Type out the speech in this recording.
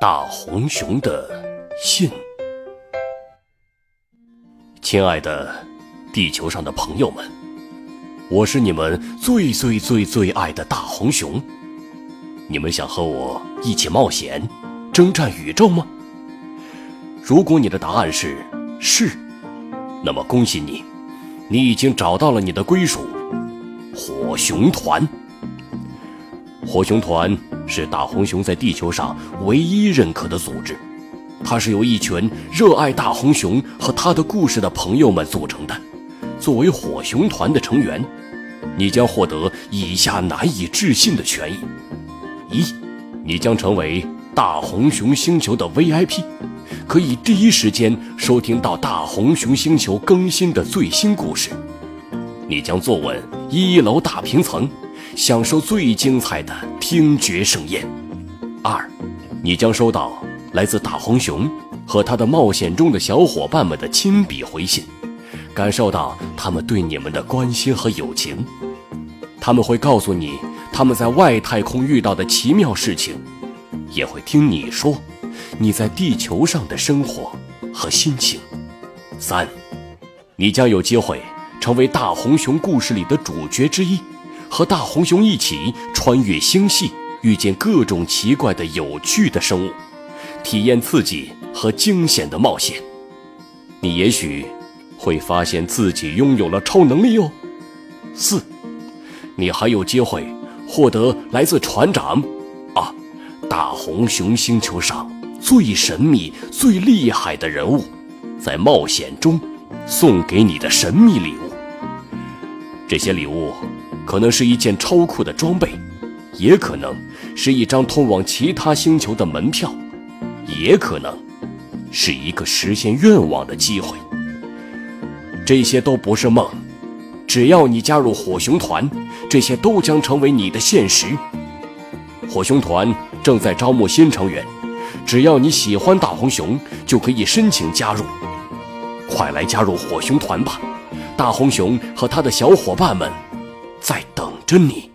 大红熊的信。亲爱的地球上的朋友们，我是你们最最最最爱的大红熊。你们想和我一起冒险，征战宇宙吗？如果你的答案是是，那么恭喜你，你已经找到了你的归属——火熊团。火熊团是大红熊在地球上唯一认可的组织，它是由一群热爱大红熊和他的故事的朋友们组成的。作为火熊团的成员，你将获得以下难以置信的权益：一，你将成为大红熊星球的 VIP，可以第一时间收听到大红熊星球更新的最新故事；你将坐稳一楼大平层。享受最精彩的听觉盛宴。二，你将收到来自大红熊和他的冒险中的小伙伴们的亲笔回信，感受到他们对你们的关心和友情。他们会告诉你他们在外太空遇到的奇妙事情，也会听你说你在地球上的生活和心情。三，你将有机会成为大红熊故事里的主角之一。和大红熊一起穿越星系，遇见各种奇怪的、有趣的生物，体验刺激和惊险的冒险。你也许会发现自己拥有了超能力哦。四，你还有机会获得来自船长啊，大红熊星球上最神秘、最厉害的人物，在冒险中送给你的神秘礼物。这些礼物。可能是一件超酷的装备，也可能是一张通往其他星球的门票，也可能是一个实现愿望的机会。这些都不是梦，只要你加入火熊团，这些都将成为你的现实。火熊团正在招募新成员，只要你喜欢大红熊，就可以申请加入。快来加入火熊团吧！大红熊和他的小伙伴们。在等着你。